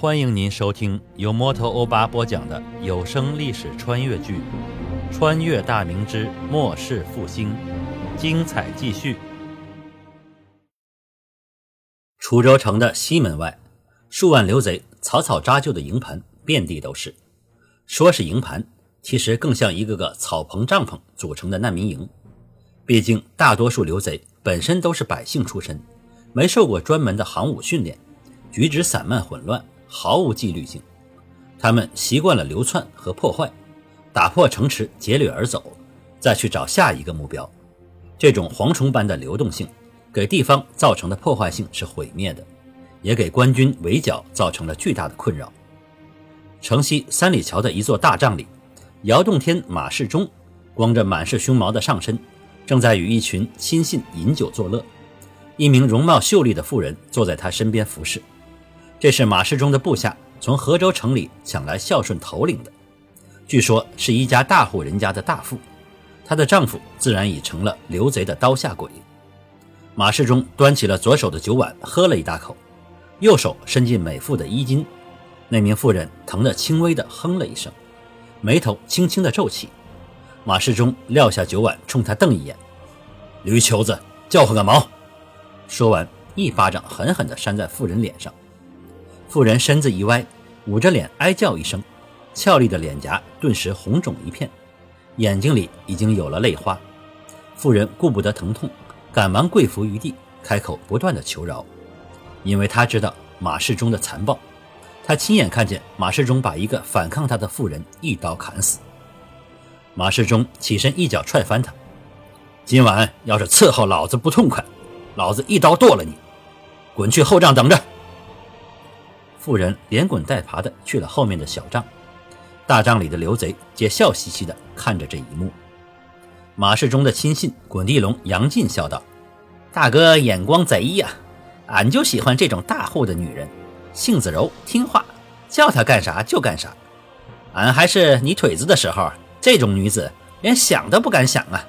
欢迎您收听由摩托欧巴播讲的有声历史穿越剧《穿越大明之末世复兴》，精彩继续。滁州城的西门外，数万刘贼草草扎就的营盘遍地都是。说是营盘，其实更像一个个草棚帐篷组成的难民营。毕竟大多数刘贼本身都是百姓出身，没受过专门的行武训练，举止散漫混乱。毫无纪律性，他们习惯了流窜和破坏，打破城池，劫掠而走，再去找下一个目标。这种蝗虫般的流动性，给地方造成的破坏性是毁灭的，也给官军围剿造成了巨大的困扰。城西三里桥的一座大帐里，姚洞天马世忠光着满是胸毛的上身，正在与一群亲信饮酒作乐。一名容貌秀丽的妇人坐在他身边服侍。这是马世忠的部下从河州城里抢来孝顺头领的，据说是一家大户人家的大妇，她的丈夫自然已成了刘贼的刀下鬼。马世忠端起了左手的酒碗，喝了一大口，右手伸进美妇的衣襟，那名妇人疼得轻微的哼了一声，眉头轻轻的皱起。马世忠撂下酒碗，冲他瞪一眼：“驴球子，叫唤个毛！”说完，一巴掌狠狠地扇在妇人脸上。妇人身子一歪，捂着脸哀叫一声，俏丽的脸颊顿时红肿一片，眼睛里已经有了泪花。妇人顾不得疼痛，赶忙跪伏于地，开口不断的求饶，因为他知道马世忠的残暴，他亲眼看见马世忠把一个反抗他的妇人一刀砍死。马世忠起身一脚踹翻他，今晚要是伺候老子不痛快，老子一刀剁了你，滚去后帐等着。妇人连滚带爬的去了后面的小帐，大帐里的刘贼皆笑嘻嘻的看着这一幕。马世忠的亲信滚地龙杨进笑道：“大哥眼光贼呀，俺就喜欢这种大户的女人，性子柔听话，叫她干啥就干啥。俺还是你腿子的时候，这种女子连想都不敢想啊。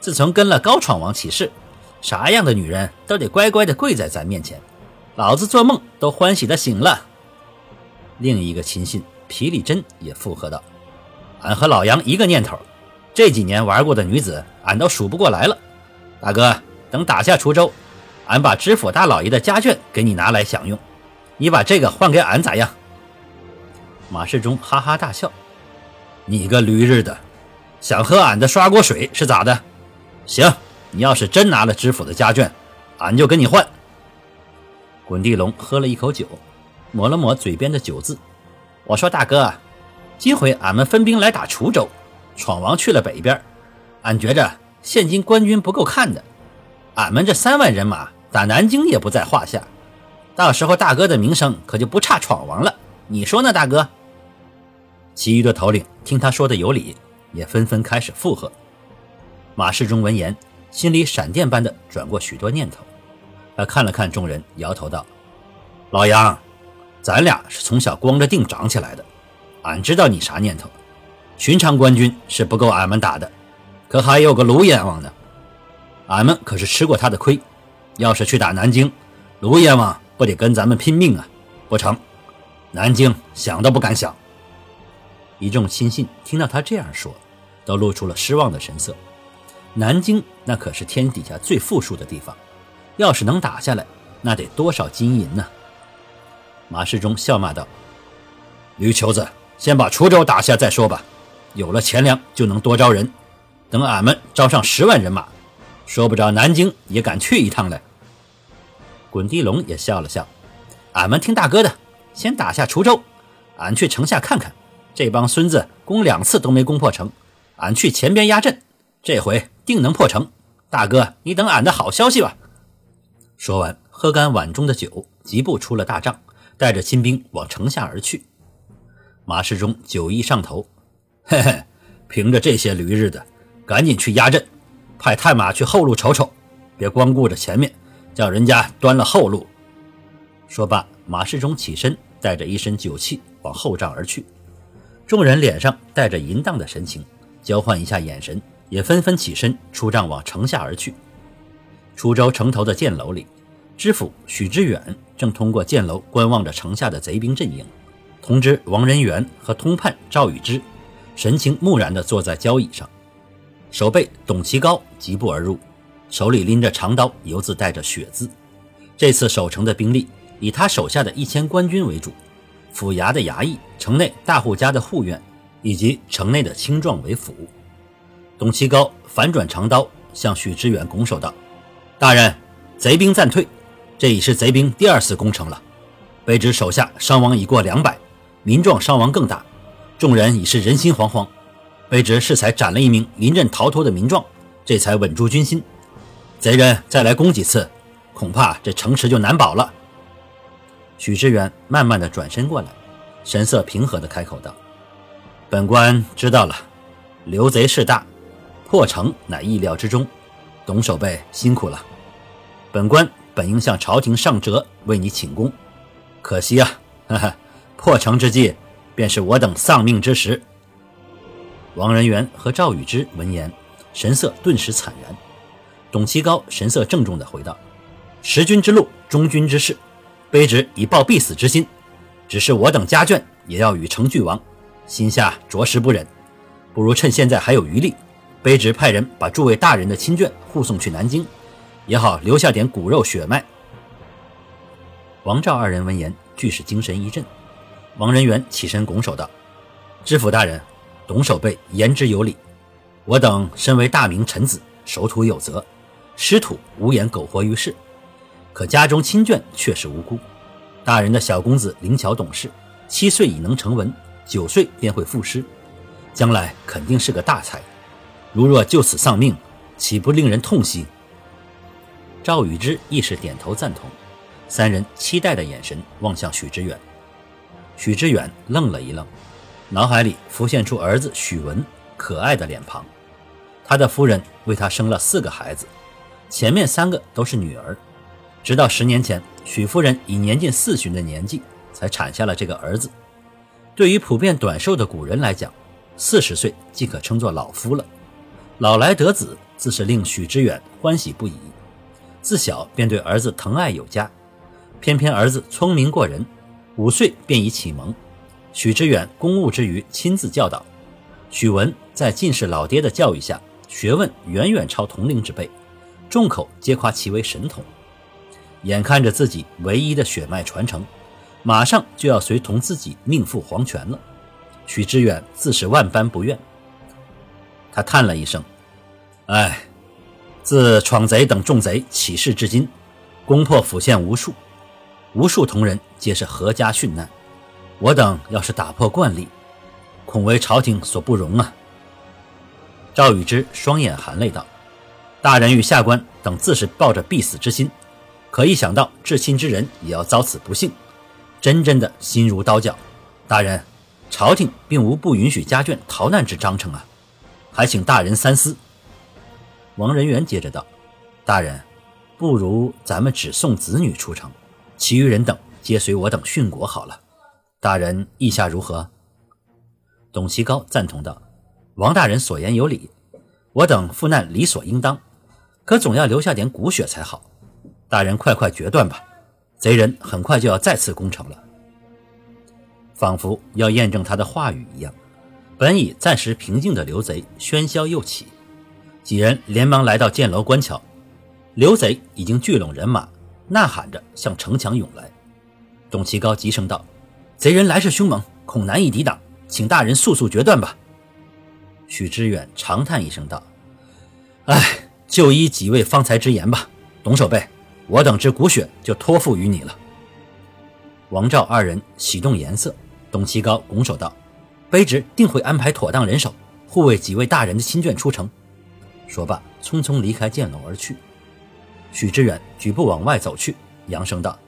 自从跟了高闯王起誓，啥样的女人都得乖乖的跪在咱面前。”老子做梦都欢喜的醒了。另一个亲信皮里真也附和道：“俺和老杨一个念头，这几年玩过的女子，俺都数不过来了。大哥，等打下滁州，俺把知府大老爷的家眷给你拿来享用，你把这个换给俺咋样？”马世忠哈哈大笑：“你个驴日的，想喝俺的刷锅水是咋的？行，你要是真拿了知府的家眷，俺就跟你换。”滚地龙喝了一口酒，抹了抹嘴边的酒渍。我说：“大哥，今回俺们分兵来打滁州，闯王去了北边，俺觉着现今官军不够看的，俺们这三万人马打南京也不在话下。到时候大哥的名声可就不差闯王了，你说呢，大哥？”其余的头领听他说的有理，也纷纷开始附和。马世忠闻言，心里闪电般的转过许多念头。他看了看众人，摇头道：“老杨，咱俩是从小光着腚长起来的，俺知道你啥念头。寻常官军是不够俺们打的，可还有个卢阎王呢。俺们可是吃过他的亏。要是去打南京，卢阎王不得跟咱们拼命啊？不成，南京想都不敢想。”一众亲信听到他这样说，都露出了失望的神色。南京那可是天底下最富庶的地方。要是能打下来，那得多少金银呢？马世忠笑骂道：“驴球子，先把滁州打下再说吧。有了钱粮，就能多招人。等俺们招上十万人马，说不着南京也敢去一趟了。”滚地龙也笑了笑：“俺们听大哥的，先打下滁州。俺去城下看看，这帮孙子攻两次都没攻破城，俺去前边压阵，这回定能破城。大哥，你等俺的好消息吧。”说完，喝干碗中的酒，疾步出了大帐，带着亲兵往城下而去。马世忠酒意上头，嘿嘿，凭着这些驴日的，赶紧去压阵，派探马去后路瞅瞅，别光顾着前面，叫人家端了后路。说罢，马世忠起身，带着一身酒气往后帐而去。众人脸上带着淫荡的神情，交换一下眼神，也纷纷起身出帐往城下而去。滁州城头的箭楼里，知府许知远正通过箭楼观望着城下的贼兵阵营，通知王仁元和通判赵宇之，神情木然地坐在交椅上。守备董其高疾步而入，手里拎着长刀，犹自带着血渍。这次守城的兵力以他手下的一千官军为主，府衙的衙役、城内大户家的护院以及城内的青壮为辅。董其高反转长刀，向许知远拱手道：“大人，贼兵暂退，这已是贼兵第二次攻城了。卑职手下伤亡已过两百，民壮伤亡更大，众人已是人心惶惶。”卑职适才斩了一名临阵逃脱的民壮，这才稳住军心。贼人再来攻几次，恐怕这城池就难保了。许知远慢慢的转身过来，神色平和的开口道：“本官知道了，刘贼势大，破城乃意料之中。董守备辛苦了，本官本应向朝廷上折为你请功，可惜啊，哈哈，破城之际，便是我等丧命之时。”王仁元和赵宇之闻言，神色顿时惨然。董其高神色郑重地回道：“识君之路，忠君之事，卑职已抱必死之心。只是我等家眷也要与城俱亡，心下着实不忍。不如趁现在还有余力，卑职派人把诸位大人的亲眷护送去南京，也好留下点骨肉血脉。”王赵二人闻言，俱是精神一振。王仁元起身拱手道：“知府大人。”董守备言之有理，我等身为大明臣子，守土有责，失土无颜苟活于世。可家中亲眷却是无辜。大人的小公子灵巧懂事，七岁已能成文，九岁便会赋诗，将来肯定是个大才。如若就此丧命，岂不令人痛惜？赵宇之亦是点头赞同，三人期待的眼神望向许知远。许知远愣了一愣。脑海里浮现出儿子许文可爱的脸庞，他的夫人为他生了四个孩子，前面三个都是女儿，直到十年前，许夫人以年近四旬的年纪才产下了这个儿子。对于普遍短寿的古人来讲，四十岁即可称作老夫了。老来得子，自是令许知远欢喜不已，自小便对儿子疼爱有加。偏偏儿子聪明过人，五岁便已启蒙。许知远公务之余亲自教导，许文在进士老爹的教育下，学问远远超同龄之辈，众口皆夸其为神童。眼看着自己唯一的血脉传承，马上就要随同自己命赴黄泉了，许知远自是万般不愿。他叹了一声：“唉，自闯贼等重贼起事至今，攻破府县无数，无数同仁皆是阖家殉难。”我等要是打破惯例，恐为朝廷所不容啊！赵宇之双眼含泪道：“大人与下官等自是抱着必死之心，可一想到至亲之人也要遭此不幸，真真的心如刀绞。大人，朝廷并无不允许家眷逃难之章程啊，还请大人三思。”王仁元接着道：“大人，不如咱们只送子女出城，其余人等皆随我等殉国好了。”大人意下如何？董其高赞同道：“王大人所言有理，我等赴难理所应当，可总要留下点骨血才好。大人快快决断吧，贼人很快就要再次攻城了。”仿佛要验证他的话语一样，本已暂时平静的刘贼喧嚣又起，几人连忙来到箭楼观瞧，刘贼已经聚拢人马，呐喊着向城墙涌来。董其高急声道。贼人来势凶猛，恐难以抵挡，请大人速速决断吧。许知远长叹一声道：“唉，就依几位方才之言吧。董守备，我等之骨血就托付于你了。”王赵二人喜动颜色，董其高拱手道：“卑职定会安排妥当人手，护卫几位大人的亲眷出城。”说罢，匆匆离开箭楼而去。许知远举步往外走去，扬声道：“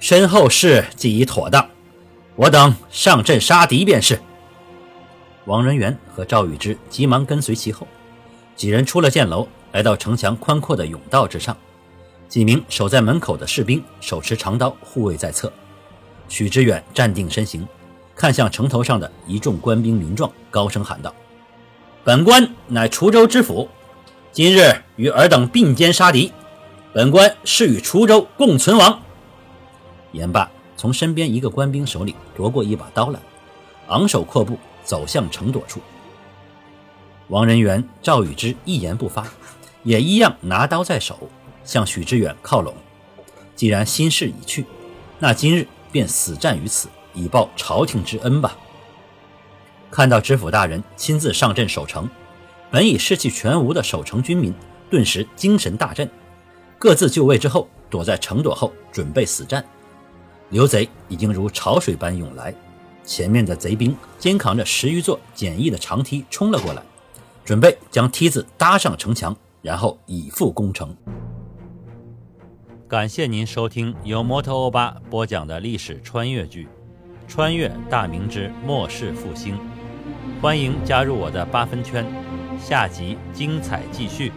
身后事既已妥当。”我等上阵杀敌便是。王仁元和赵宇之急忙跟随其后，几人出了箭楼，来到城墙宽阔的甬道之上。几名守在门口的士兵手持长刀护卫在侧。许知远站定身形，看向城头上的一众官兵民壮，高声喊道：“本官乃滁州知府，今日与尔等并肩杀敌，本官誓与滁州共存亡。言罢，从身边一个官兵手里夺过一把刀来，昂首阔步走向城垛处。王仁元、赵宇之一言不发，也一样拿刀在手，向许知远靠拢。既然心事已去，那今日便死战于此，以报朝廷之恩吧。看到知府大人亲自上阵守城，本已士气全无的守城军民顿时精神大振，各自就位之后，躲在城垛后准备死战。刘贼已经如潮水般涌来，前面的贼兵肩扛着十余座简易的长梯冲了过来，准备将梯子搭上城墙，然后以赴攻城。感谢您收听由摩托欧巴播讲的历史穿越剧《穿越大明之末世复兴》。欢迎加入我的八分圈，下集精彩继续。